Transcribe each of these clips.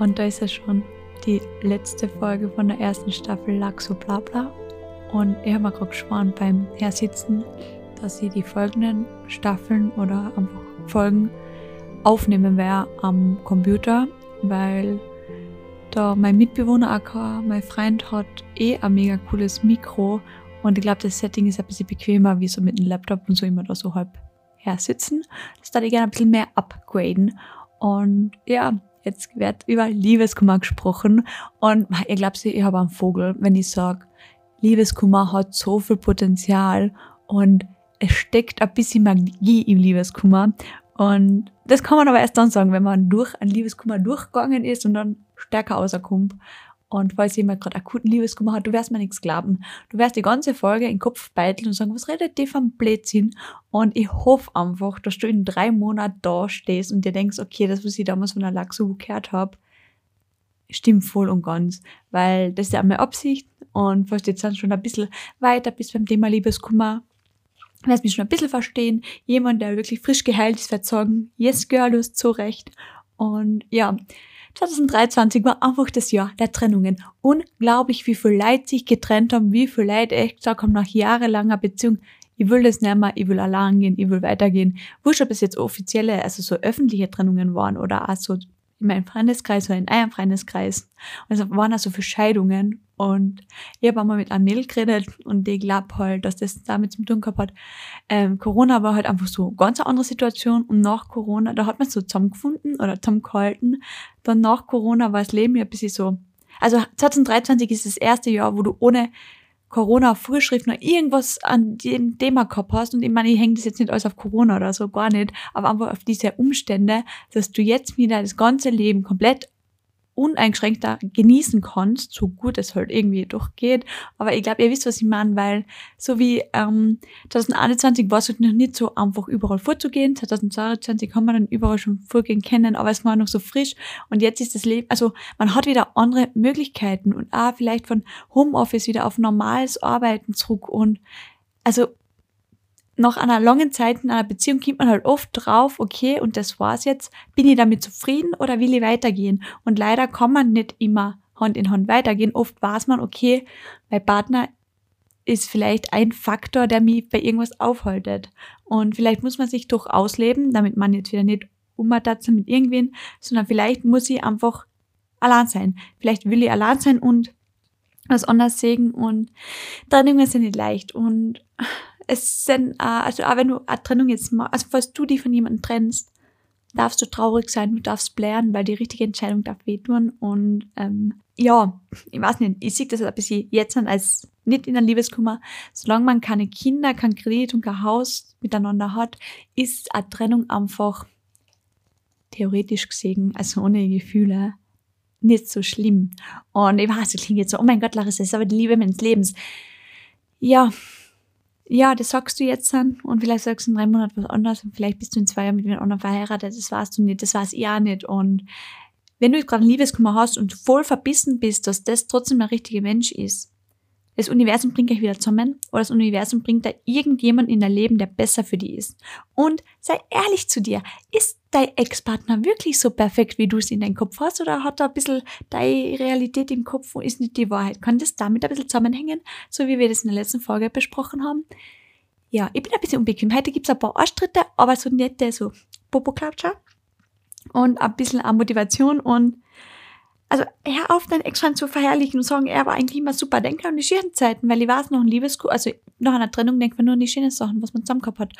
Und da ist ja schon die letzte Folge von der ersten Staffel Laxo Blabla. Und ich habe mir gerade geschworen beim Hersitzen, dass ich die folgenden Staffeln oder einfach Folgen aufnehmen werde am Computer, weil da mein Mitbewohner AK, mein Freund hat eh ein mega cooles Mikro und ich glaube, das Setting ist ein bisschen bequemer, wie so mit dem Laptop und so immer da so halb hersitzen. Das würde ich gerne ein bisschen mehr upgraden. Und ja, jetzt wird über Liebeskummer gesprochen. Und ihr glaubt, ich habe einen Vogel, wenn ich sage, Liebeskummer hat so viel Potenzial und es steckt ein bisschen Magie im Liebeskummer. Und das kann man aber erst dann sagen, wenn man durch ein Liebeskummer durchgegangen ist und dann stärker rauskommt. Und falls jemand gerade akuten Liebeskummer hat, du wirst mir nichts glauben. Du wirst die ganze Folge in den Kopf beiteln und sagen, was redet die vom Blödsinn? Und ich hoffe einfach, dass du in drei Monaten da stehst und dir denkst, okay, das, was ich damals von der Laxo gehört habe, stimmt voll und ganz. Weil das ist ja meine Absicht. Und falls du jetzt dann schon ein bisschen weiter bist beim Thema Liebeskummer, wirst mich schon ein bisschen verstehen. Jemand, der wirklich frisch geheilt ist, wird sagen, yes girl, du hast so recht. Und ja, 2023 war einfach das Jahr der Trennungen. Unglaublich, wie viel Leute sich getrennt haben, wie viel Leute echt gesagt haben, nach jahrelanger Beziehung, ich will das nicht mehr, ich will allein gehen, ich will weitergehen. Wurscht, ob es jetzt offizielle, also so öffentliche Trennungen waren oder auch so in meinem Freundeskreis oder in einem Freundeskreis. Und es waren also für Scheidungen. Und ich habe einmal mit einem Mädel geredet und die glaubt halt, dass das damit zu tun gehabt hat. Ähm, Corona war halt einfach so ganz eine andere Situation und nach Corona, da hat man so zusammengefunden oder zusammengehalten. Dann nach Corona war das Leben ja ein bisschen so. Also 2023 ist das erste Jahr, wo du ohne Corona-Vorschriften oder irgendwas an dem Thema gehabt hast. Und ich meine, ich hänge das jetzt nicht alles auf Corona oder so, gar nicht, aber einfach auf diese Umstände, dass du jetzt wieder das ganze Leben komplett uneingeschränkter genießen kannst, so gut es halt irgendwie durchgeht. Aber ich glaube, ihr wisst, was ich meine, weil so wie ähm, 2021 war es halt noch nicht so einfach überall vorzugehen. 2022 kann man dann überall schon vorgehen kennen, aber es war noch so frisch. Und jetzt ist das Leben, also man hat wieder andere Möglichkeiten und auch vielleicht von Homeoffice wieder auf normales Arbeiten zurück und also nach einer langen Zeit in einer Beziehung kommt man halt oft drauf, okay, und das war's jetzt, bin ich damit zufrieden oder will ich weitergehen? Und leider kann man nicht immer Hand in Hand weitergehen. Oft weiß man, okay, mein Partner ist vielleicht ein Faktor, der mich bei irgendwas aufhaltet. Und vielleicht muss man sich doch ausleben, damit man jetzt wieder nicht umtatzen mit irgendwen, sondern vielleicht muss ich einfach allein sein. Vielleicht will ich allein sein und was anders sehen und Trennungen sind nicht leicht und es sind, äh, also auch wenn du eine Trennung jetzt mal, also falls du dich von jemandem trennst, darfst du traurig sein, du darfst blären, weil die richtige Entscheidung darf wehtun. Und ähm, ja, ich weiß nicht, ich sehe das ein bisschen jetzt an als nicht in einem Liebeskummer. Solange man keine Kinder, kein Kredit und kein Haus miteinander hat, ist eine Trennung einfach theoretisch gesehen, also ohne Gefühle, nicht so schlimm. Und ich weiß, das klingt jetzt so, oh mein Gott, Larissa, das ist aber die Liebe meines Lebens. Ja, ja, das sagst du jetzt dann. Und vielleicht sagst du in drei Monaten was anderes und vielleicht bist du in zwei Jahren mit jemand anderem verheiratet, das weißt du nicht, das weiß ich auch nicht. Und wenn du gerade ein Liebeskummer hast und voll verbissen bist, dass das trotzdem der richtige Mensch ist, das Universum bringt euch wieder zusammen oder das Universum bringt da irgendjemand in dein Leben, der besser für dich ist. Und sei ehrlich zu dir. Ist dein Ex-Partner wirklich so perfekt, wie du es in deinem Kopf hast oder hat er ein bisschen deine Realität im Kopf und ist nicht die Wahrheit? Kann das damit ein bisschen zusammenhängen, so wie wir das in der letzten Folge besprochen haben? Ja, ich bin ein bisschen unbequem. Heute gibt's ein paar Arschtritte, aber so nette, so Popo-Klatscher und ein bisschen an Motivation und also hör auf, deinen Ex-Freund zu verherrlichen und sagen, er war eigentlich immer super. Denk an die schönen Zeiten, weil ich weiß noch ein Liebesku, also nach einer Trennung denkt man nur an die schönen Sachen, was man zusammen gehabt hat.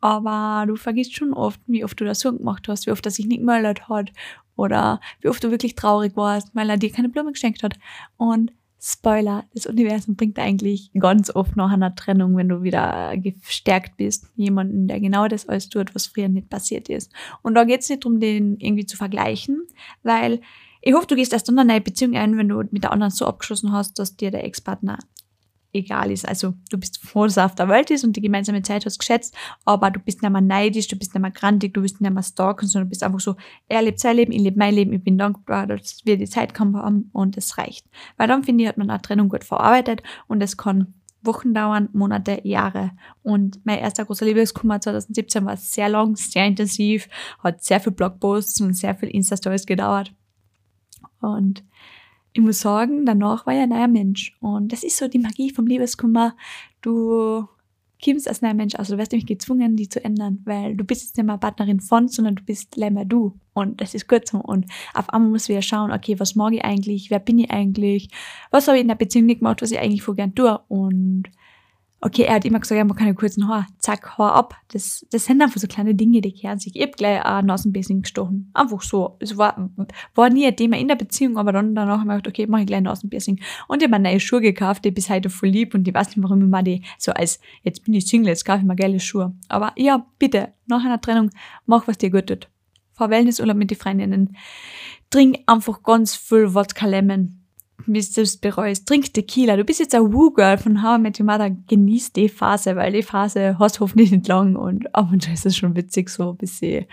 Aber du vergisst schon oft, wie oft du das so gemacht hast, wie oft er sich nicht gemeldet hat oder wie oft du wirklich traurig warst, weil er dir keine Blume geschenkt hat. Und Spoiler, das Universum bringt eigentlich ganz oft nach einer Trennung, wenn du wieder gestärkt bist, jemanden, der genau das alles tut, was früher nicht passiert ist. Und da geht es nicht darum, den irgendwie zu vergleichen, weil ich hoffe, du gehst erst in eine Beziehung ein, wenn du mit der anderen so abgeschlossen hast, dass dir der Ex-Partner egal ist. Also du bist froh, dass er auf der Welt ist und die gemeinsame Zeit hast geschätzt, aber du bist nicht mehr neidisch, du bist nicht mehr grantig, du bist nicht mehr stalken, sondern du bist einfach so, er lebt sein Leben, ich lebe mein Leben, ich bin dankbar, dass wir die Zeit haben und es reicht. Weil dann finde ich, hat man eine Trennung gut verarbeitet und es kann Wochen dauern, Monate, Jahre. Und mein erster großer Liebeskummer 2017 war sehr lang, sehr intensiv, hat sehr viel Blogposts und sehr viel Insta-Stories gedauert. Und ich muss sagen, danach war ich ein neuer Mensch. Und das ist so die Magie vom Liebeskummer. Du kommst als neuer Mensch, also du wirst nämlich gezwungen, die zu ändern, weil du bist jetzt nicht mehr Partnerin von, sondern du bist leider du. Und das ist gut so. Und auf einmal musst du wieder schauen, okay, was mag ich eigentlich, wer bin ich eigentlich, was habe ich in der Beziehung nicht gemacht, was ich eigentlich voll gern tue. Und okay, er hat immer gesagt, er mag keine kurzen Haare. Zack, Haar ab. Das, das sind einfach so kleine Dinge, die kehren sich. Ich hab gleich ein Nasenpiercing gestochen. Einfach so. Es war, war nie ein Thema in der Beziehung, aber dann danach habe ich gedacht, okay, mach ich gleich ein Nasenpiercing. Und ich habe mir neue Schuhe gekauft, die bis heute voll lieb und ich weiß nicht, warum ich mir die so als, jetzt bin ich Single, jetzt kaufe ich mir geile Schuhe. Aber ja, bitte, nach einer Trennung, mach, was dir gut tut. Fahr Wellnessurlaub mit den Freundinnen. Trink einfach ganz viel Wodka Lemon bis du bereust. Trink Tequila. Du bist jetzt ein Woo-Girl von How I Met Your Mother. Genieß die Phase, weil die Phase hast hoffentlich nicht lang und ab und zu ist es schon witzig so ein bisschen.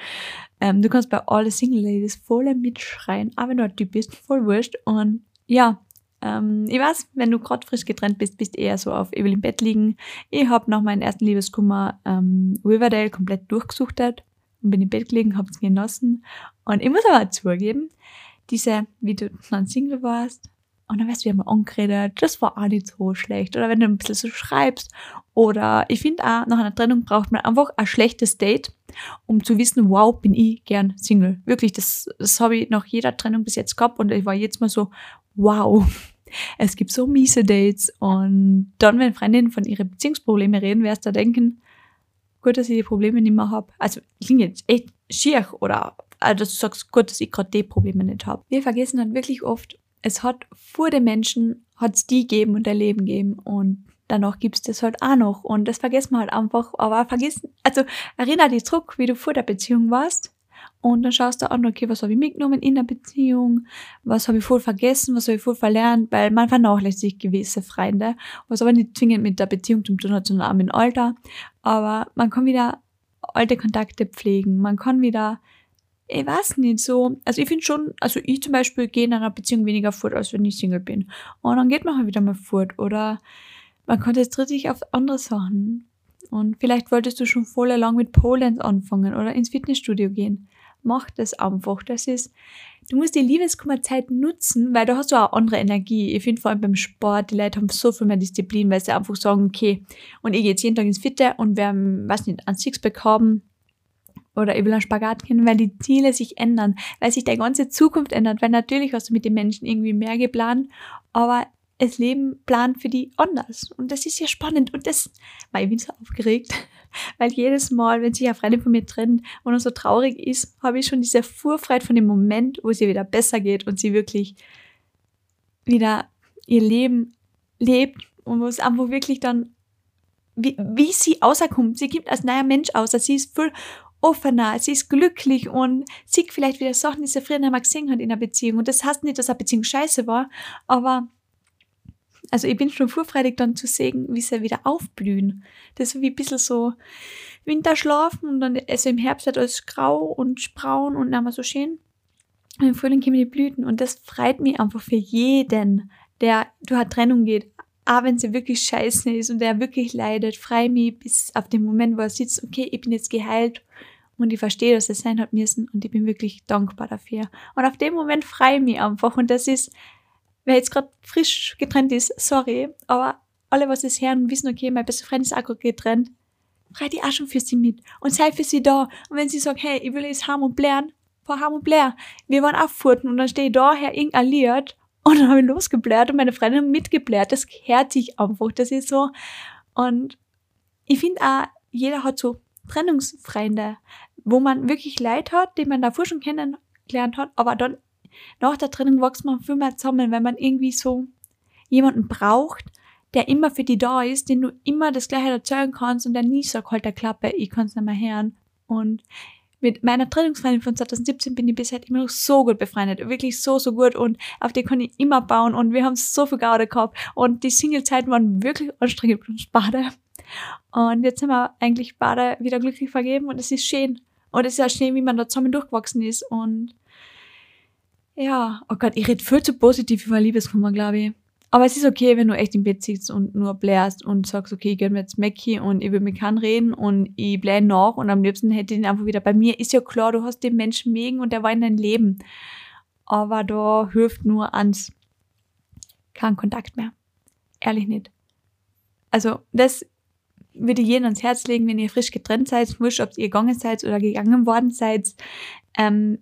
Ähm, du kannst bei alle Single Ladies voll mitschreien, aber wenn du ein Typ bist, voll wurscht. Und ja, ähm, ich weiß, wenn du gerade frisch getrennt bist, bist eher so auf Evil im Bett liegen. Ich habe nach meinem ersten Liebeskummer ähm, Riverdale komplett durchgesuchtet und bin im Bett gelegen, hab's genossen. Und ich muss aber zugeben, diese, wie du dann Single warst, und dann weißt du, wir haben angeredet, das war auch nicht so schlecht. Oder wenn du ein bisschen so schreibst. Oder ich finde auch, nach einer Trennung braucht man einfach ein schlechtes Date, um zu wissen, wow, bin ich gern Single. Wirklich, das, das habe ich nach jeder Trennung bis jetzt gehabt und ich war jetzt mal so, wow. Es gibt so miese Dates und dann, wenn Freundinnen von ihren Beziehungsproblemen reden, wirst du denken, gut, dass ich die Probleme nicht mehr habe. Also klingt jetzt echt schier oder also dass du sagst, gut, dass ich gerade die Probleme nicht habe. Wir vergessen dann wirklich oft, es hat vor den Menschen, hat es die geben und erleben geben und danach gibt's das halt auch noch und das vergessen wir halt einfach, aber vergessen, also erinner dich zurück, wie du vor der Beziehung warst und dann schaust du an, okay, was habe ich mitgenommen in der Beziehung, was habe ich voll vergessen, was habe ich voll verlernt, weil man vernachlässigt gewisse Freunde, was aber nicht zwingend mit der Beziehung zu tun hat, sondern auch mit dem Alter, aber man kann wieder alte Kontakte pflegen, man kann wieder ich weiß nicht so, also ich finde schon, also ich zum Beispiel gehe in einer Beziehung weniger fort, als wenn ich Single bin. Und dann geht man halt wieder mal fort. Oder man konzentriert sich auf andere Sachen. Und vielleicht wolltest du schon voll lang mit Polenz anfangen oder ins Fitnessstudio gehen. Mach das einfach. Das ist, du musst die Liebeskummerzeit nutzen, weil da hast du auch andere Energie. Ich finde vor allem beim Sport, die Leute haben so viel mehr Disziplin, weil sie einfach sagen, okay, und ich gehe jetzt jeden Tag ins Fitte und wir haben, weiß nicht, ein Sixpack haben, oder will einen Spagat gehen, weil die Ziele sich ändern, weil sich die ganze Zukunft ändert, weil natürlich hast du mit den Menschen irgendwie mehr geplant, aber das Leben plant für die anders. Und das ist ja spannend. Und das, weil ich bin so aufgeregt, weil jedes Mal, wenn sich eine Freundin von mir trennt und so traurig ist, habe ich schon diese Vorfreude von dem Moment, wo es ihr wieder besser geht und sie wirklich wieder ihr Leben lebt und wo es einfach wirklich dann, wie, wie sie außerkommt. Sie gibt als neuer Mensch aus. Sie ist voll offener, sie ist glücklich und sieht vielleicht wieder Sachen, die sie früher nicht mehr gesehen hat in einer Beziehung. Und das heißt nicht, dass eine Beziehung scheiße war, aber also ich bin schon vorfreudig dann zu sehen, wie sie wieder aufblühen. Das ist wie ein bisschen so Winterschlafen und dann also im Herbst wird alles grau und braun und dann mal so schön. Und im Frühling kommen die Blüten und das freut mich einfach für jeden, der durch eine Trennung geht, auch wenn sie wirklich scheiße ist und der wirklich leidet, frei mich bis auf den Moment, wo er sitzt, okay, ich bin jetzt geheilt und ich verstehe, dass es sein hat müssen und ich bin wirklich dankbar dafür. Und auf dem Moment freue ich mich einfach und das ist, wer jetzt gerade frisch getrennt ist, sorry, aber alle, was es hören, wissen, okay, mein bester Freund ist auch gerade getrennt, freu dich auch schon für sie mit und sei für sie da. Und wenn sie sagt, hey, ich will jetzt Harm und blären, vor Harm und Blair, wir waren auch furten und dann stehe ich da, her irgendein Lied und dann habe ich losgeblärt und meine Freundin mitgeblärt. Das gehört sich einfach. Das ist so. Und ich finde auch, jeder hat so Trennungsfreunde, wo man wirklich Leid hat, die man davor schon kennengelernt hat, aber dann nach der Trennung wächst man viel mehr zusammen, wenn man irgendwie so jemanden braucht, der immer für die da ist, den du immer das Gleiche erzählen kannst und der nie sagt, halt der Klappe, ich kann es nicht mehr hören. Und mit meiner Trainingsfreundin von 2017 bin ich bisher immer noch so gut befreundet. Wirklich so, so gut und auf die kann ich immer bauen und wir haben so viel Gaude gehabt und die Single-Zeiten waren wirklich anstrengend für uns beide. Und jetzt sind wir eigentlich beide wieder glücklich vergeben und es ist schön. Und es ist auch schön, wie man da zusammen durchgewachsen ist und ja, oh Gott, ich rede viel zu positiv über Liebeskummer, glaube ich. Aber es ist okay, wenn du echt im Bett sitzt und nur blärst und sagst, okay, ich geh mir jetzt Mackie und ich will mit keinem reden und ich blähe nach und am liebsten hätte ich ihn einfach wieder bei mir. Ist ja klar, du hast den Menschen mögen und der war in dein Leben. aber da hilft nur ans kein Kontakt mehr. Ehrlich nicht. Also das würde ich jedem ans Herz legen, wenn ihr frisch getrennt seid, wurscht, ob ihr gegangen seid oder gegangen worden seid. Ähm,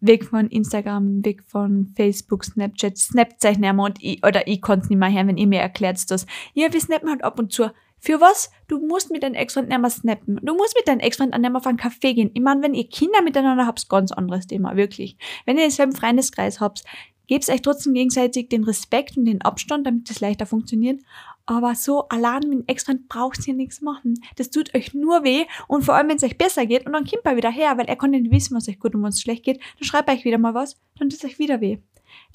weg von Instagram, weg von Facebook, Snapchat, nicht mehr und ich, oder ich kann es nicht mehr hören, wenn ihr mir erklärt das. Ja, wir snappen halt ab und zu. Für was? Du musst mit deinem Ex-Freund nicht mehr snappen. Du musst mit deinem Ex-Freund nicht mehr auf einen Kaffee gehen. Ich meine, wenn ihr Kinder miteinander habt, ganz anderes Thema, wirklich. Wenn ihr denselben Freundeskreis habt, gebt euch trotzdem gegenseitig den Respekt und den Abstand, damit das leichter funktioniert. Aber so allein mit dem Ex-Freund braucht ihr nichts machen. Das tut euch nur weh und vor allem, wenn es euch besser geht und dann kommt er wieder her, weil er kann nicht wissen, was euch gut und was schlecht geht, dann schreibt euch wieder mal was, dann tut es euch wieder weh.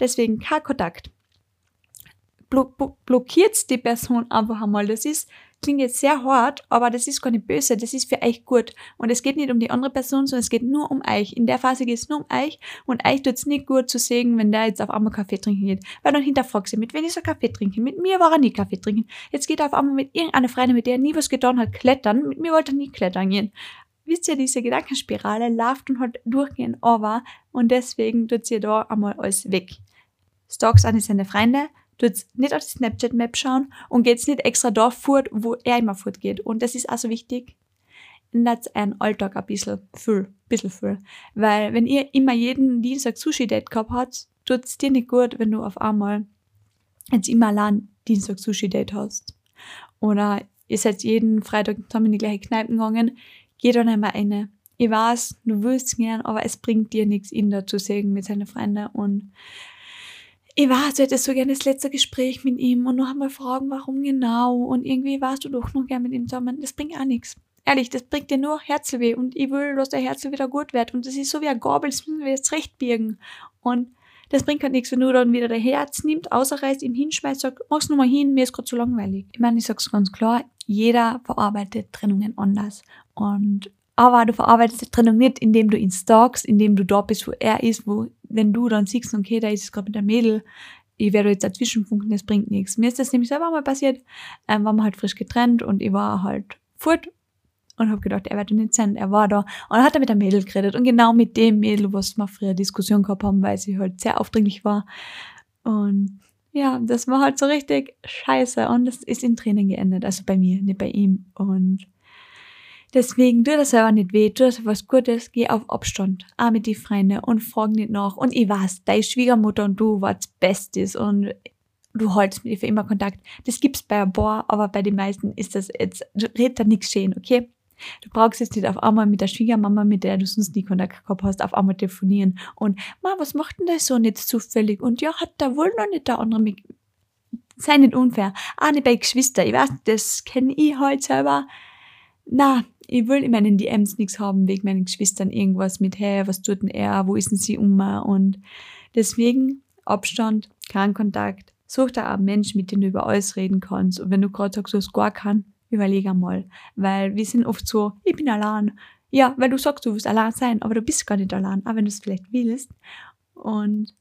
Deswegen kein Kontakt blockiert die Person einfach einmal. Das ist, klingt jetzt sehr hart, aber das ist gar nicht böse, das ist für euch gut. Und es geht nicht um die andere Person, sondern es geht nur um euch. In der Phase geht es nur um euch und euch tut es nicht gut zu sehen, wenn der jetzt auf einmal Kaffee trinken geht. Weil dann hinterfragt sie, mit wem ist er Kaffee trinken? Mit mir war er nie Kaffee trinken. Jetzt geht er auf einmal mit irgendeiner Freundin, mit der er nie was getan hat, klettern. Mit mir wollte er nie klettern gehen. Wisst ihr, diese Gedankenspirale läuft und halt durchgehen, aber und deswegen tut sie da einmal alles weg. Stalks an seine Freunde, tut nicht auf die Snapchat-Map schauen und geht nicht extra da fort, wo er immer fortgeht. Und das ist also wichtig, ändert einen Alltag ein bisschen viel, bisschen viel. Weil wenn ihr immer jeden Dienstag Sushi-Date gehabt habt, tut es dir nicht gut, wenn du auf einmal jetzt immer allein Dienstag Sushi-Date hast. Oder ihr seid jeden Freitag zusammen in die gleiche Kneipe gegangen, geht dann einmal eine. Ich weiß, du willst gern, aber es bringt dir nichts, ihn da zu sehen mit seinen Freunden und ich war, du hättest so gerne das letzte Gespräch mit ihm und noch einmal fragen, warum genau und irgendwie warst du doch noch gern mit ihm zusammen. Das bringt auch nichts. Ehrlich, das bringt dir nur Herzweh und ich will, dass der Herzel wieder gut wird und das ist so wie ein Gabel, das müssen wir jetzt recht birgen und das bringt halt nichts, wenn du dann wieder dein Herz nimmt, außerreißt, ihm hinschmeißt, sagt, mach's nochmal hin, mir ist gerade zu langweilig. Ich meine, ich sag's ganz klar, jeder verarbeitet Trennungen anders und aber du verarbeitest die Trennung nicht, indem du ihn stalkst, indem du da bist, wo er ist, wo, wenn du dann siehst, okay, da ist es gerade mit der Mädel, ich werde jetzt dazwischen funken, das bringt nichts. Mir ist das nämlich selber mal passiert, ähm, waren wir halt frisch getrennt und ich war halt fort und habe gedacht, er wird nicht sein, er war da. Und dann hat er mit der Mädel geredet und genau mit dem Mädel, was wir früher Diskussion gehabt haben, weil sie halt sehr aufdringlich war. Und ja, das war halt so richtig scheiße und das ist in Tränen geendet, also bei mir, nicht bei ihm. Und Deswegen tu das selber nicht weh, tu das was Gutes, geh auf Abstand, auch mit die Freunde und frag nicht nach. Und ich weiß, deine Schwiegermutter und du wart's Bestes und du hältst mit ihr für immer Kontakt. Das gibt's bei ein paar, aber bei den meisten ist das jetzt, red da nichts schön, okay? Du brauchst jetzt nicht auf einmal mit der Schwiegermama, mit der du sonst nie Kontakt gehabt hast, auf einmal telefonieren und, ma, was macht denn das so nicht zufällig? Und ja, hat da wohl noch nicht der andere mit, sei nicht unfair. Auch nicht bei Geschwister, ich weiß, das kenne ich halt selber. Na, ich will in meinen DMs nichts haben wegen meinen Geschwistern irgendwas mit, hey, was tut denn er, wo ist denn sie um? Und deswegen Abstand, kein Kontakt. Such da einen Mensch, mit dem du über alles reden kannst. Und wenn du gerade sagst, du hast gar keinen, überleg einmal. Weil wir sind oft so, ich bin allein. Ja, weil du sagst, du willst allein sein, aber du bist gar nicht allein, auch wenn du es vielleicht willst. Und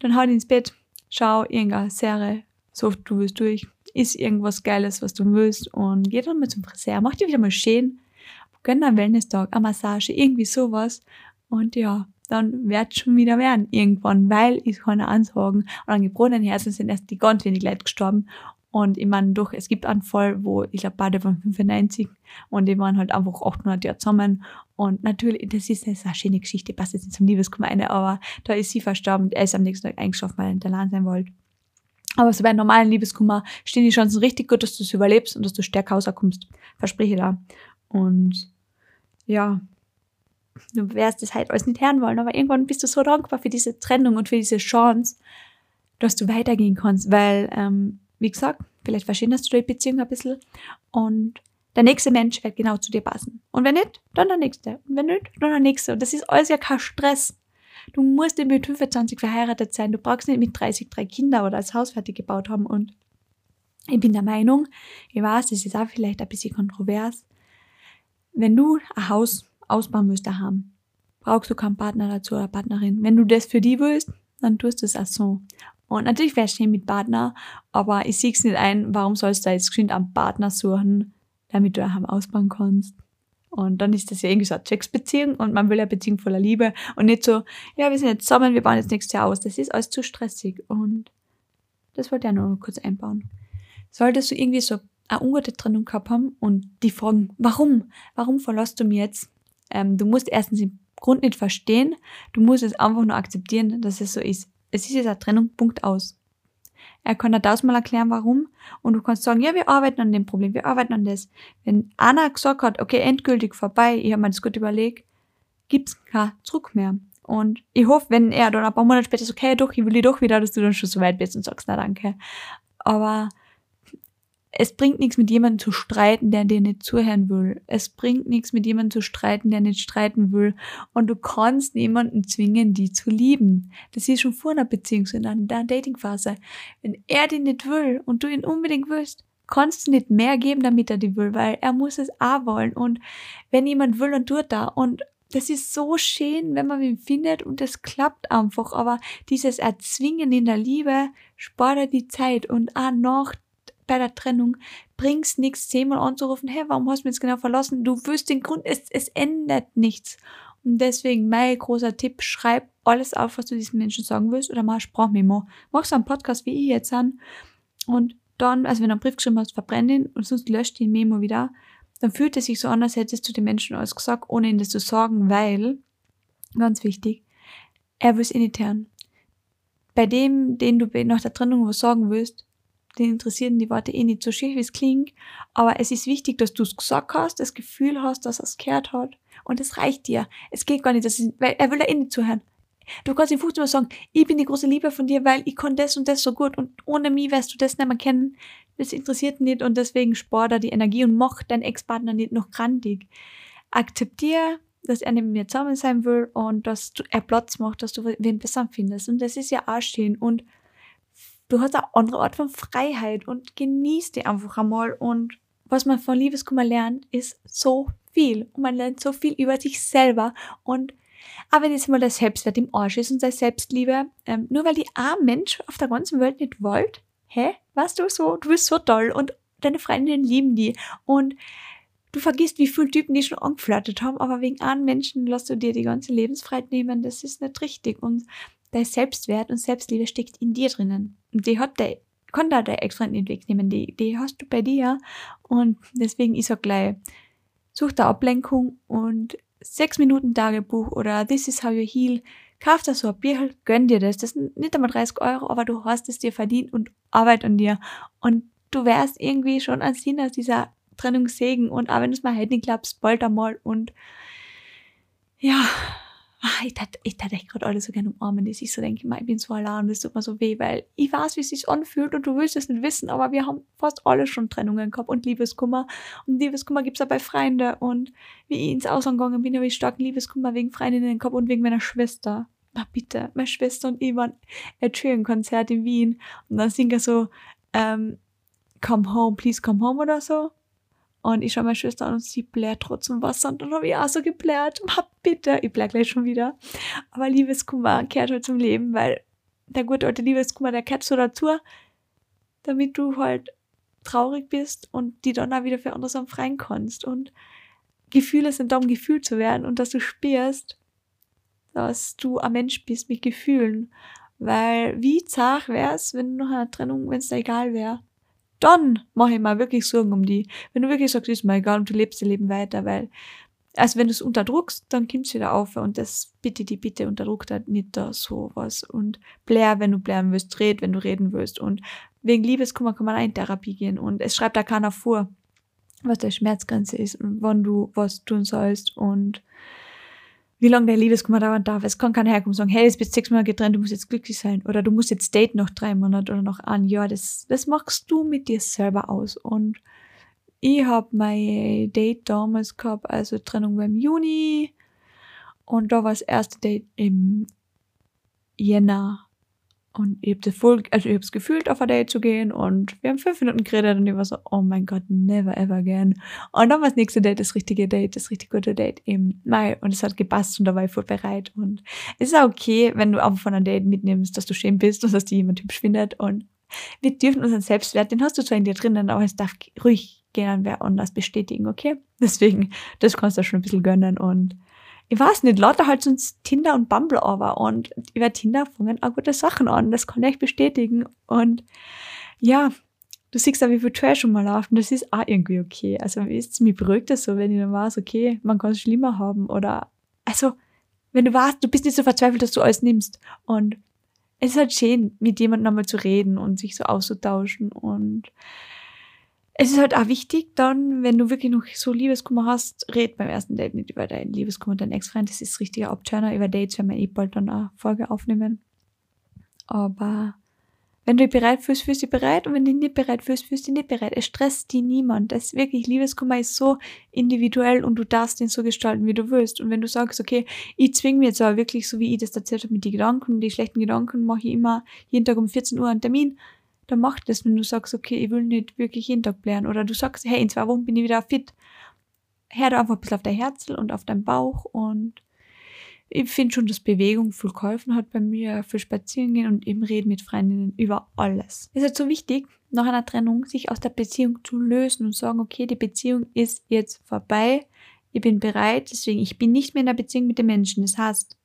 dann hau dich ins Bett, schau irgendeine Serie, so oft du willst durch, isst irgendwas Geiles, was du willst und geh dann mal zum Friseur, mach dir wieder mal schön, gönn einen Wellness-Tag, eine Massage, irgendwie sowas. Und ja, dann wird schon wieder werden irgendwann, weil ich kann ansagen, und an gebrannenen Herzen sind erst die ganz wenig Leute gestorben. Und ich meine, doch, es gibt einen Fall, wo ich glaube, beide waren 95 und die waren halt einfach 800 Jahre zusammen. Und natürlich, das ist, ist eine schöne Geschichte, passt jetzt nicht zum Liebeskummer eine, aber da ist sie verstorben, er ist am nächsten Tag eingeschlafen, weil er hinterlassen sein wollte. Aber so bei normalen Liebeskummer stehen die Chancen richtig gut, dass du es überlebst und dass du stärker rauskommst. Verspreche da. Und ja, du wirst das halt alles nicht hören wollen, aber irgendwann bist du so dankbar für diese Trennung und für diese Chance, dass du weitergehen kannst, weil, ähm, wie gesagt, vielleicht verschönerst du die Beziehung ein bisschen und der nächste Mensch wird genau zu dir passen. Und wenn nicht, dann der nächste. Und wenn nicht, dann der nächste. Und das ist alles ja kein Stress. Du musst nicht mit 25 verheiratet sein. Du brauchst nicht mit 30 drei Kinder oder das Haus fertig gebaut haben. Und ich bin der Meinung, ich weiß, das ist auch vielleicht ein bisschen kontrovers, wenn du ein Haus ausbauen willst daheim, brauchst du keinen Partner dazu oder Partnerin. Wenn du das für die willst, dann tust du es auch so. Und natürlich wäre es schön mit Partner, aber ich sehe es nicht ein, warum sollst du jetzt geschwind einen Partner suchen, damit du daheim ausbauen kannst. Und dann ist das ja irgendwie so eine Zwecksbeziehung und man will eine Beziehung voller Liebe und nicht so, ja, wir sind jetzt zusammen, wir bauen jetzt nächstes Jahr aus. Das ist alles zu stressig und das wollte ich auch noch kurz einbauen. Solltest du irgendwie so eine ungute Trennung gehabt haben und die fragen, warum? Warum verlässt du mich jetzt? Ähm, du musst erstens im Grund nicht verstehen, du musst es einfach nur akzeptieren, dass es so ist. Es ist jetzt eine Trennung, Punkt aus. Er kann dir tausendmal erklären, warum. Und du kannst sagen, ja, wir arbeiten an dem Problem, wir arbeiten an das. Wenn Anna gesagt hat, okay, endgültig vorbei, ich habe mir das gut überlegt, gibt's kein Zurück mehr. Und ich hoffe, wenn er dann ein paar Monate später sagt, okay, doch, ich will dich doch wieder, dass du dann schon so weit bist und sagst, na danke. Aber es bringt nichts, mit jemandem zu streiten, der dir nicht zuhören will. Es bringt nichts, mit jemandem zu streiten, der nicht streiten will. Und du kannst niemanden zwingen, die zu lieben. Das ist schon vor einer Beziehung, so in einer Datingphase. Wenn er die nicht will und du ihn unbedingt willst, kannst du nicht mehr geben, damit er die will, weil er muss es auch wollen. Und wenn jemand will, dann tut er. Und das ist so schön, wenn man ihn findet und es klappt einfach. Aber dieses Erzwingen in der Liebe spart er die Zeit und auch nach bei der Trennung bringt's nichts, zehnmal anzurufen, hey, warum hast du mich jetzt genau verlassen? Du wirst den Grund, es, es ändert nichts. Und deswegen mein großer Tipp, schreib alles auf, was du diesen Menschen sagen willst oder mach Sprachmemo. Mach so einen Podcast, wie ich jetzt an und dann, also wenn du einen Brief geschrieben hast, verbrenn ihn und sonst löscht den Memo wieder. Dann fühlt es sich so an, als hättest du den Menschen alles gesagt, ohne ihn das zu sagen, weil, ganz wichtig, er will es hören. Bei dem, den du nach der Trennung was sagen willst, den interessieren die Worte eh nicht so schief, wie es klingt. Aber es ist wichtig, dass du es gesagt hast, das Gefühl hast, dass er es gehört hat. Und es reicht dir. Es geht gar nicht, dass es, weil er will ja eh nicht zuhören. Du kannst ihm 15 Mal sagen, ich bin die große Liebe von dir, weil ich kann das und das so gut und ohne mich wirst du das nicht mehr kennen. Das interessiert nicht und deswegen spart er die Energie und macht deinen Ex-Partner nicht noch grandig. Akzeptier, dass er nicht mit mir zusammen sein will und dass du, er Platz macht, dass du wen besser findest. Und das ist ja auch schön. Und du hast eine andere Art von Freiheit und genießt die einfach einmal. Und was man von Liebeskummer lernt, ist so viel. Und man lernt so viel über sich selber. Und aber wenn jetzt mal der Selbstwert im Arsch ist und seine Selbstliebe, ähm, nur weil die ein Mensch auf der ganzen Welt nicht wollt, hä? Was du so? Du bist so toll und deine Freundinnen lieben die. Und du vergisst, wie viele Typen die schon angeflirtet haben, aber wegen einem Menschen lässt du dir die ganze Lebensfreiheit nehmen. Das ist nicht richtig. Und dein Selbstwert und Selbstliebe steckt in dir drinnen. Die hat der, kann da der Ex-Freund nicht wegnehmen. Die, die hast du bei dir. Und deswegen ist er gleich, such da Ablenkung und sechs Minuten Tagebuch oder This is how you heal. Kauf da so ein Bier, gönn dir das. Das sind nicht einmal 30 Euro, aber du hast es dir verdient und arbeit an dir. Und du wärst irgendwie schon ein Sinn aus dieser Trennungssegen. Und auch wenn es mal halt nicht klappst, bald einmal. Und ja, ach, ich tat, ich echt gerade alle so gerne umarmen, dass ich so denke, ich bin so allein, das tut mir so weh, weil ich weiß, wie es sich anfühlt und du willst es nicht wissen, aber wir haben fast alle schon Trennungen gehabt und Liebeskummer. Und Liebeskummer gibt's auch bei Freunden und wie ich ins Ausland gegangen bin, habe ich starken Liebeskummer wegen Freundinnen gehabt und wegen meiner Schwester. Na bitte, meine Schwester und ich waren ein Konzert in Wien und dann singt er so, ähm, come home, please come home oder so. Und ich schaue meine Schwester an und sie blärt trotzdem Wasser. Und dann habe ich auch so geblärt. Ma bitte, ich blär gleich schon wieder. Aber Liebeskummer kehrt halt zum Leben, weil der gute alte Liebeskummer, der kehrt so dazu, damit du halt traurig bist und die dann auch wieder für andere freien kannst. Und Gefühle sind da, um gefühlt zu werden und dass du spürst, dass du ein Mensch bist mit Gefühlen. Weil wie zart wär's, wenn du nach einer Trennung, wenn es dir egal wäre dann mache ich mir wirklich Sorgen um die. Wenn du wirklich sagst, ist mir egal und du lebst dein Leben weiter, weil, also wenn du es unterdruckst, dann kommt's wieder auf und das bitte die bitte unterdruckt halt nicht da sowas und blär, wenn du blären willst, red, wenn du reden willst und wegen Liebeskummer kann man auch in Therapie gehen und es schreibt da keiner vor, was der Schmerzgrenze ist und wann du was tun sollst und wie lange der Liebeskummer dauern darf. Es kann keiner herkommen und sagen, hey, jetzt bist sechs Monate getrennt, du musst jetzt glücklich sein. Oder du musst jetzt daten noch drei Monate oder noch ein Jahr. Das, das machst du mit dir selber aus. Und ich habe mein Date damals gehabt, also Trennung beim Juni. Und da war das erste Date im Jänner und ich habe voll, also ich habe es gefühlt, auf ein Date zu gehen und wir haben fünf Minuten geredet und ich war so, oh mein Gott, never ever again. Und dann war das nächste Date das richtige Date, das richtig gute Date im Mai und es hat gepasst und da war ich voll bereit und es ist auch okay, wenn du einfach von einem Date mitnimmst, dass du schön bist und dass dich jemand hübsch findet und wir dürfen unseren Selbstwert, den hast du zwar in dir drinnen, aber es darf ruhig gerne wer anders bestätigen, okay? Deswegen, das kannst du schon ein bisschen gönnen und ich weiß nicht, lauter halt sonst Tinder und Bumble aber und über Tinder fangen auch gute Sachen an, das kann ich bestätigen und ja, du siehst auch, wie viel Trash schon mal laufen, das ist auch irgendwie okay. Also, es, mir beruhigt das so, wenn ich dann weiß, okay, man kann es schlimmer haben oder, also, wenn du weißt, du bist nicht so verzweifelt, dass du alles nimmst und es ist halt schön, mit jemandem einmal zu reden und sich so auszutauschen und es ist halt auch wichtig, dann, wenn du wirklich noch so Liebeskummer hast, red beim ersten Date nicht über deinen Liebeskummer deinen Ex-Freund. Das ist richtiger Abturner. Über Dates werden wir eh bald dann eine Folge aufnehmen. Aber wenn du dich bereit fühlst, fühlst du dich bereit. Und wenn du dich nicht bereit fühlst, fühlst du dich nicht bereit. Es stresst dich niemand. Das ist wirklich, Liebeskummer ist so individuell und du darfst ihn so gestalten, wie du willst. Und wenn du sagst, okay, ich zwinge mir jetzt aber wirklich, so wie ich das erzählt habe mit den Gedanken, die schlechten Gedanken, mache ich immer jeden Tag um 14 Uhr einen Termin, dann mach das, wenn du sagst, okay, ich will nicht wirklich jeden Tag blären. Oder du sagst, hey, in zwei Wochen bin ich wieder fit. Hör da einfach ein bisschen auf dein Herzel und auf deinen Bauch und ich finde schon, dass Bewegung viel geholfen hat bei mir, für Spazieren gehen und eben reden mit Freundinnen über alles. Es ist halt so wichtig, nach einer Trennung sich aus der Beziehung zu lösen und sagen, okay, die Beziehung ist jetzt vorbei, ich bin bereit, deswegen ich bin nicht mehr in der Beziehung mit den Menschen. Das heißt,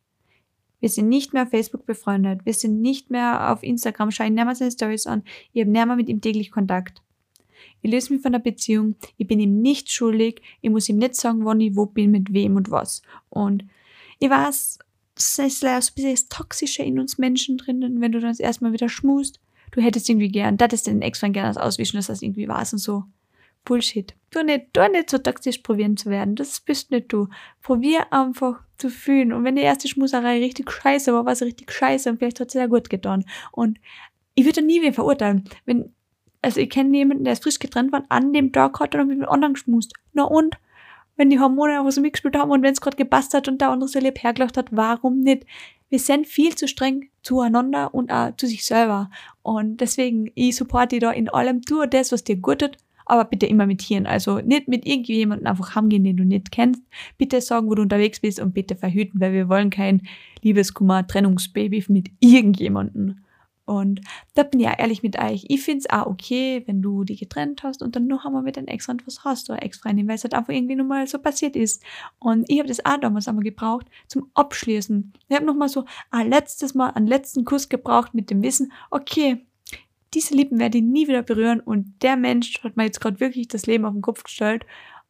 wir sind nicht mehr auf Facebook befreundet, wir sind nicht mehr auf Instagram, schauen mehr seine Stories an, ich habe mehr mit ihm täglich Kontakt. Ich löse mich von der Beziehung, ich bin ihm nicht schuldig, ich muss ihm nicht sagen, wann ich wo bin, mit wem und was. Und ich weiß, das ist leider so ein bisschen das Toxische in uns Menschen drinnen, wenn du dann erstmal wieder schmust. Du hättest irgendwie gern, das ist den Ex-Freund gerne auswischen, dass das irgendwie war und so. Bullshit. Du nicht, du nicht so toxisch probieren zu werden. Das bist nicht du. Probier einfach zu fühlen. Und wenn die erste Schmuserei richtig scheiße war, war sie richtig scheiße und vielleicht hat sie ja gut getan. Und ich würde nie wen verurteilen. Wenn, also ich kenne jemanden, der ist frisch getrennt war, an dem Tag hat er noch mit einem anderen geschmust. Na und? wenn die Hormone einfach so mitgespielt haben und wenn es gerade gepasst hat und der andere so lieb hergelacht hat, warum nicht? Wir sind viel zu streng zueinander und auch zu sich selber. Und deswegen, ich supporte dich da in allem. Tu das, was dir gut tut, aber bitte immer mit Hirn. Also nicht mit irgendjemandem einfach hamgehen, den du nicht kennst. Bitte sagen, wo du unterwegs bist und bitte verhüten, weil wir wollen kein Liebeskummer, Trennungsbaby mit irgendjemandem. Und da bin ich ja ehrlich mit euch. Ich finde es auch okay, wenn du die getrennt hast und dann noch einmal mit deinem Ex was hast oder Ex-Freundin, weil es halt einfach irgendwie nochmal so passiert ist. Und ich habe das auch damals einmal gebraucht zum Abschließen. Ich habe nochmal so ein letztes Mal einen letzten Kuss gebraucht mit dem Wissen, okay, diese Lippen werde ich nie wieder berühren und der Mensch hat mir jetzt gerade wirklich das Leben auf den Kopf gestellt,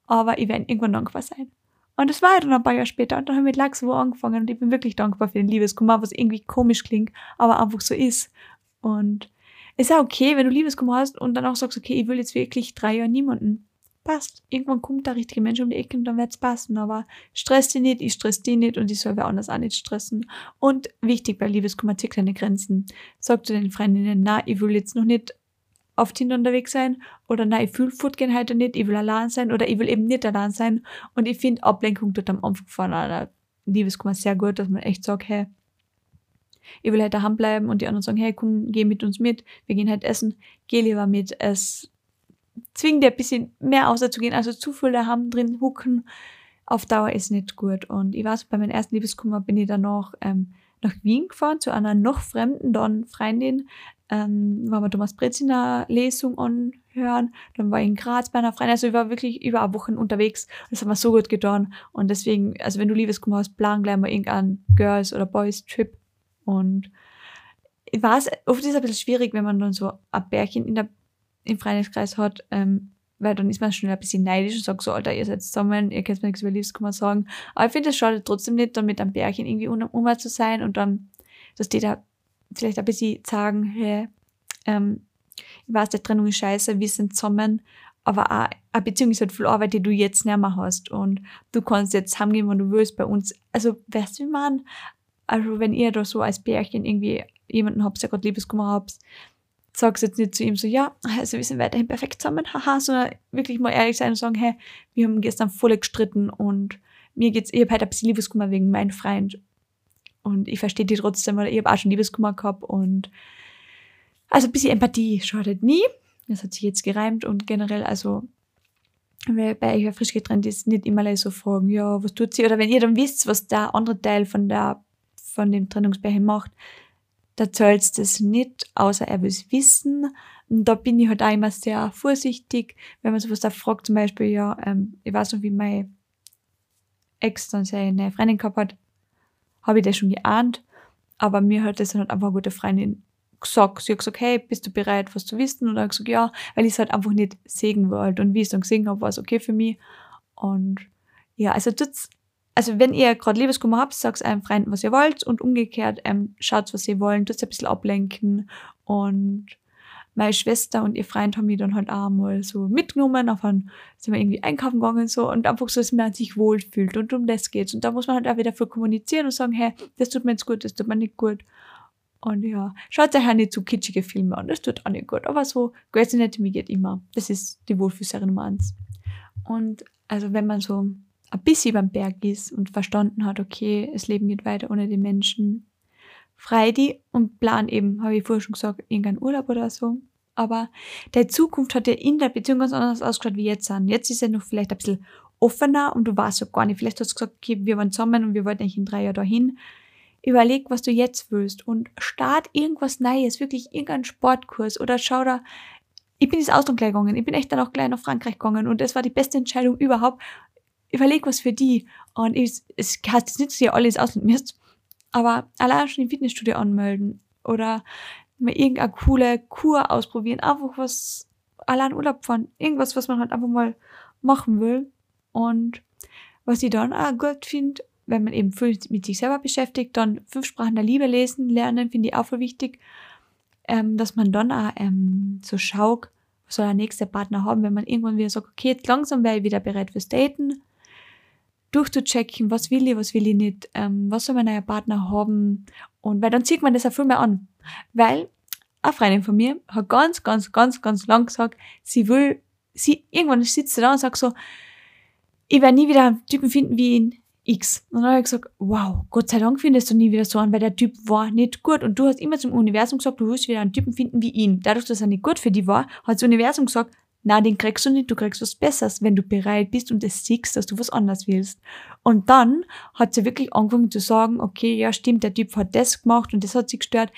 aber ich werde irgendwann dankbar sein. Und das war dann ein paar Jahre später und dann haben wir mit Lachs wo angefangen und ich bin wirklich dankbar für den Liebeskummer, was irgendwie komisch klingt, aber einfach so ist. Und ist ja okay, wenn du Liebeskummer hast und dann auch sagst, okay, ich will jetzt wirklich drei Jahre niemanden. Passt. Irgendwann kommt der richtige Mensch um die Ecke und dann wird's passen. Aber stress dich nicht, ich stress dich nicht und ich soll wer anders auch nicht stressen. Und wichtig bei Liebeskummer, zieh kleine Grenzen. Sag zu deinen Freundinnen, na, ich will jetzt noch nicht auf Tinder unterwegs sein oder nein, ich fühle Foodgehen heute nicht, ich will allein sein oder ich will eben nicht allein sein. Und ich finde Ablenkung dort am Anfang von einer Liebeskummer sehr gut, dass man echt sagt, hey, ich will halt daheim bleiben und die anderen sagen, hey, komm, geh mit uns mit, wir gehen halt essen, geh lieber mit. Es zwingt dir ein bisschen mehr auszugehen, also zu viel daheim drin hucken, auf Dauer ist nicht gut. Und ich weiß, bei meinem ersten Liebeskummer bin ich dann noch ähm, nach Wien gefahren zu einer noch fremden dann Freundin, ähm, war wir Thomas Breziner Lesung anhören, dann war ich in Graz bei einer Freundin, also ich war wirklich über eine Woche unterwegs, das hat mir so gut getan. Und deswegen, also wenn du Liebeskummer hast, plan gleich mal irgendeinen Girls- oder Boys-Trip. Und ich weiß, oft ist es ein bisschen schwierig, wenn man dann so ein Bärchen in der, im Freundeskreis hat, ähm, weil dann ist man schon ein bisschen neidisch und sagt so, Alter, ihr seid zusammen, ihr könnt mir nichts über Liebeskummer sagen. Aber ich finde, es schadet trotzdem nicht, dann mit einem Bärchen irgendwie um, um zu sein und dann, dass die da vielleicht ein bisschen sagen, hey, ähm, ich weiß, die Trennung ist scheiße, wir sind zusammen, aber auch eine Beziehung ist halt viel Arbeit, die du jetzt nicht mehr hast und du kannst jetzt heimgehen, wenn du willst bei uns. Also, weißt du, wie man, also wenn ihr da so als Bärchen irgendwie jemanden habt, der gerade Liebeskummer habt, sag's jetzt nicht zu ihm so, ja, also wir sind weiterhin perfekt zusammen, haha, sondern wirklich mal ehrlich sein und sagen, hey, wir haben gestern voll gestritten und mir geht's, ich habe halt ein bisschen Liebeskummer wegen meinem Freund und ich verstehe die trotzdem, weil ich habe auch schon Liebeskummer gehabt und also ein bisschen Empathie schadet nie. Das hat sich jetzt gereimt und generell, also weil bei euch frisch getrennt ist, nicht immer so fragen, ja, was tut sie? Oder wenn ihr dann wisst, was der andere Teil von der von dem Trennungsbärchen macht, da zählst es nicht, außer er will es wissen. Und da bin ich halt auch immer sehr vorsichtig, wenn man sowas da fragt, zum Beispiel, ja, ähm, ich weiß noch, wie mein Ex dann seine Freundin gehabt hat, habe ich das schon geahnt, aber mir hat das dann halt einfach eine gute Freundin gesagt. Sie hat gesagt, hey, bist du bereit, was zu wissen? Und er hat gesagt, ja, weil ich es halt einfach nicht sehen wollte. Und wie ich es dann gesehen habe, war es okay für mich. Und ja, also das, also wenn ihr gerade Liebeskummer habt, sagt einem Freunden, was ihr wollt und umgekehrt, ähm, schaut, was ihr wollt, tut ein bisschen ablenken und meine Schwester und ihr Freund haben mich dann halt auch mal so mitgenommen, auf einen, sind wir irgendwie einkaufen gegangen so und einfach so, dass man sich wohlfühlt und um das geht's. Und da muss man halt auch wieder für kommunizieren und sagen, hey, das tut mir jetzt gut, das tut mir nicht gut. Und ja, schaut euch auch nicht zu kitschige Filme an, das tut auch nicht gut, aber so Grey's Anatomy geht immer, das ist die Wohlfühlserie Nummer eins. Und also wenn man so ein bisschen beim Berg ist und verstanden hat, okay, das Leben geht weiter ohne die Menschen, frei die und plan eben, habe ich vorher schon gesagt, irgendeinen Urlaub oder so. Aber der Zukunft hat ja in der Beziehung ganz anders ausgeschaut wie jetzt an. Jetzt ist er noch vielleicht ein bisschen offener und du warst so gar nicht. Vielleicht hast du gesagt, okay, wir waren zusammen und wir wollten eigentlich in drei Jahren dahin. Überleg, was du jetzt willst und start irgendwas Neues, wirklich irgendeinen Sportkurs oder schau da, ich bin ins Ausland gleich gegangen, ich bin echt dann auch gleich nach Frankreich gegangen und das war die beste Entscheidung überhaupt. Überleg was für die. Und ich, es heißt jetzt nicht, dass ihr alle ins Ausland müsst, aber allein schon im Fitnessstudio anmelden oder mal irgendeine coole Kur ausprobieren, einfach was, allein Urlaub fahren, irgendwas, was man halt einfach mal machen will. Und was ich dann auch gut finde, wenn man eben viel mit sich selber beschäftigt, dann fünf Sprachen der Liebe lesen, lernen, finde ich auch voll wichtig, ähm, dass man dann auch ähm, so schaut, was soll der nächste Partner haben, wenn man irgendwann wieder sagt, okay, jetzt langsam wäre ich wieder bereit fürs Daten, durchzuchecken, was will ich, was will ich nicht, ähm, was soll mein neuer Partner haben. Und weil dann zieht man das auch viel mehr an. Weil eine Freundin von mir hat ganz, ganz, ganz, ganz lang gesagt, sie will, sie, irgendwann sitzt sie da und sagt so, ich werde nie wieder einen Typen finden wie ihn X. Und dann habe ich gesagt, wow, Gott sei Dank findest du nie wieder so einen, weil der Typ war nicht gut. Und du hast immer zum Universum gesagt, du willst wieder einen Typen finden wie ihn. Dadurch, dass er nicht gut für dich war, hat das Universum gesagt, na, den kriegst du nicht, du kriegst was Besseres, wenn du bereit bist und es siehst, dass du was anderes willst. Und dann hat sie wirklich angefangen zu sagen, okay, ja, stimmt, der Typ hat das gemacht und das hat sie gestört.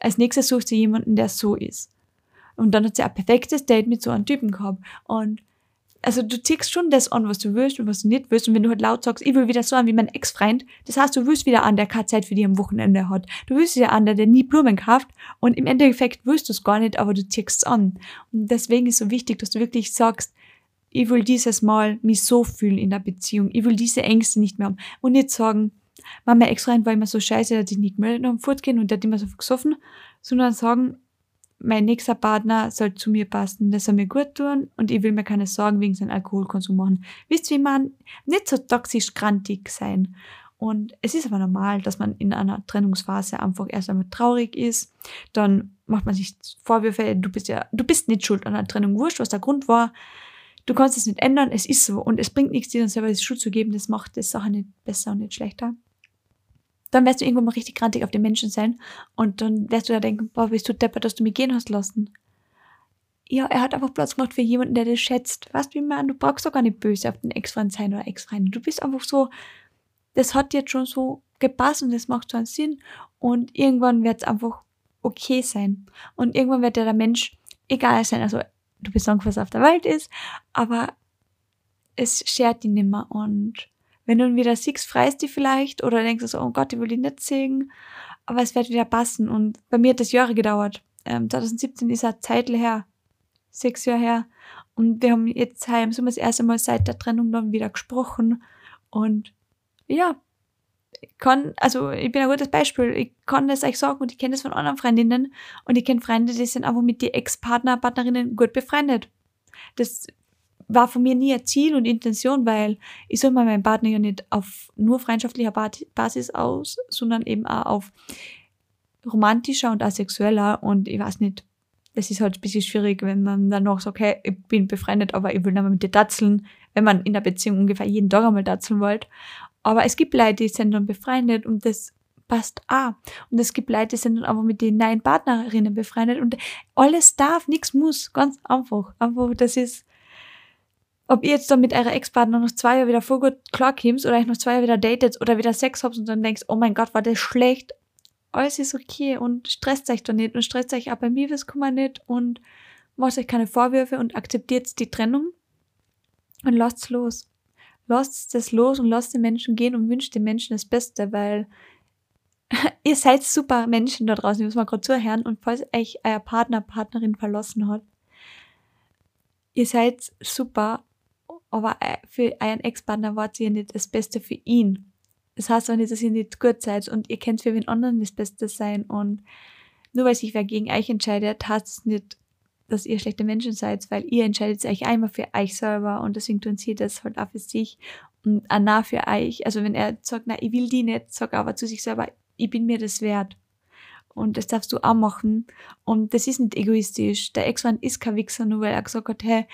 Als nächstes sucht sie jemanden, der so ist. Und dann hat sie ein perfektes Date mit so einem Typen gehabt. Und also du ziehst schon das an, was du willst und was du nicht willst. Und wenn du halt laut sagst, ich will wieder so an wie mein Ex-Freund, das heißt, du willst wieder an, der keine Zeit für dich am Wochenende hat. Du willst wieder an, der, der nie Blumen kauft. Und im Endeffekt willst du es gar nicht, aber du ziehst es an. Und deswegen ist so wichtig, dass du wirklich sagst, ich will dieses Mal mich so fühlen in der Beziehung. Ich will diese Ängste nicht mehr haben. Und nicht sagen, Mama Ex-Freund war immer so scheiße, der hat sich nicht gemeldet am Fortgehen und der hat immer so gesoffen, sondern sagen, mein nächster Partner soll zu mir passen, das soll mir gut tun und ich will mir keine Sorgen wegen seinem Alkoholkonsum machen. Wisst ihr, wie man nicht so toxisch grantig sein. Und es ist aber normal, dass man in einer Trennungsphase einfach erst einmal traurig ist. Dann macht man sich Vorwürfe, du bist ja, du bist nicht schuld an der Trennung, wurscht, was der Grund war. Du kannst es nicht ändern, es ist so. Und es bringt nichts, dir dann selber die Schuld zu geben, das macht die Sache nicht besser und nicht schlechter dann wirst du irgendwann mal richtig grantig auf den Menschen sein und dann wirst du da denken, boah, bist du deppert, dass du mich gehen hast lassen. Ja, er hat einfach Platz gemacht für jemanden, der dich schätzt. Weißt du, wie man, du brauchst doch gar nicht böse auf den Ex-Freund sein oder Ex-Freundin. Du bist einfach so, das hat jetzt schon so gepasst und das macht so einen Sinn und irgendwann wird es einfach okay sein. Und irgendwann wird dir der Mensch egal sein. Also, du bist sagen, was auf der Welt ist, aber es schert ihn nimmer und wenn du ihn wieder siehst, freist du vielleicht oder denkst du so, oh Gott, ich will dich nicht sehen, aber es wird wieder passen. Und bei mir hat das Jahre gedauert. Ähm, 2017 ist eine Zeit her, sechs Jahre her. Und wir haben jetzt heim, so das erste Mal seit der Trennung dann wieder gesprochen. Und ja, ich kann, also ich bin ein gutes Beispiel. Ich kann das euch sagen und ich kenne das von anderen Freundinnen. Und ich kenne Freunde, die sind einfach mit die Ex-Partner, Partnerinnen gut befreundet. Das war von mir nie ein Ziel und Intention, weil ich soll mal meinen Partner ja nicht auf nur freundschaftlicher Basis aus, sondern eben auch auf romantischer und asexueller und ich weiß nicht, es ist halt ein bisschen schwierig, wenn man dann noch sagt, okay, ich bin befreundet, aber ich will nicht mehr mit dir datzeln, wenn man in der Beziehung ungefähr jeden Tag einmal datzeln wollt. Aber es gibt Leute, die sind dann befreundet und das passt auch. Und es gibt Leute, die sind dann aber mit den neuen Partnerinnen befreundet und alles darf, nichts muss, ganz einfach. Einfach, das ist, ob ihr jetzt dann mit eurer Ex-Partner noch zwei Jahre wieder voll gut klarkommt oder euch noch zwei Jahre wieder datet oder wieder Sex habt und dann denkst, oh mein Gott, war das schlecht. alles ist okay und stresst euch da nicht und stresst euch auch beim Liebeskummer nicht und macht euch keine Vorwürfe und akzeptiert die Trennung und lasst's los. Lasst das los und lasst den Menschen gehen und wünscht den Menschen das Beste, weil ihr seid super Menschen da draußen, die muss man gerade zuhören und falls euch euer Partner, Partnerin verlassen hat, ihr seid super, aber äh, für euren Ex-Partner wart ihr nicht das Beste für ihn. Das heißt auch nicht, dass ihr nicht gut seid und ihr könnt für wen anderen das Beste sein. Und nur weil sich wer gegen euch entscheidet, heißt es nicht, dass ihr schlechte Menschen seid, weil ihr entscheidet euch einmal für euch selber und deswegen tun sie das halt auch für sich und auch nah für euch. Also wenn er sagt, na, ich will die nicht, sag aber zu sich selber, ich bin mir das wert. Und das darfst du auch machen. Und das ist nicht egoistisch. Der Ex-Mann ist kein Wichser, nur weil er gesagt hat, hey,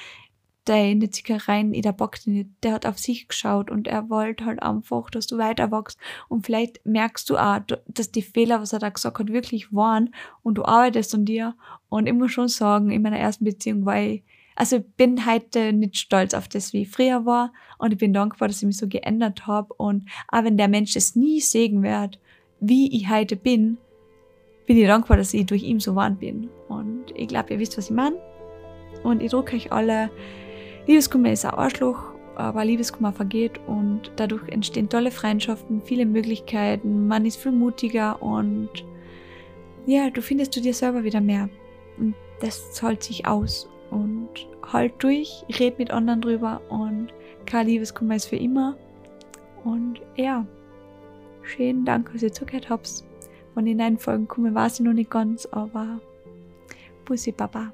deine Zickereien, der Bock nicht, der hat auf sich geschaut und er wollte halt einfach, dass du weiter wachst und vielleicht merkst du auch, dass die Fehler, was er da gesagt hat, wirklich waren und du arbeitest an dir. Und ich muss schon sagen, in meiner ersten Beziehung war ich, also ich bin heute nicht stolz auf das, wie ich früher war. Und ich bin dankbar, dass ich mich so geändert habe und auch wenn der Mensch es nie sehen wird, wie ich heute bin, bin ich dankbar, dass ich durch ihn so warm bin. Und ich glaube, ihr wisst, was ich meine und ich drücke euch alle Liebeskummer ist ein Arschloch, aber Liebeskummer vergeht und dadurch entstehen tolle Freundschaften, viele Möglichkeiten, man ist viel mutiger und ja, du findest du dir selber wieder mehr. Und das zahlt sich aus. Und halt durch, red mit anderen drüber und kein Liebeskummer ist für immer. Und ja, schönen Dank, dass ihr zugehört habt. Von den neuen Folgen kommen, weiß ich noch nicht ganz, aber Bussi Baba.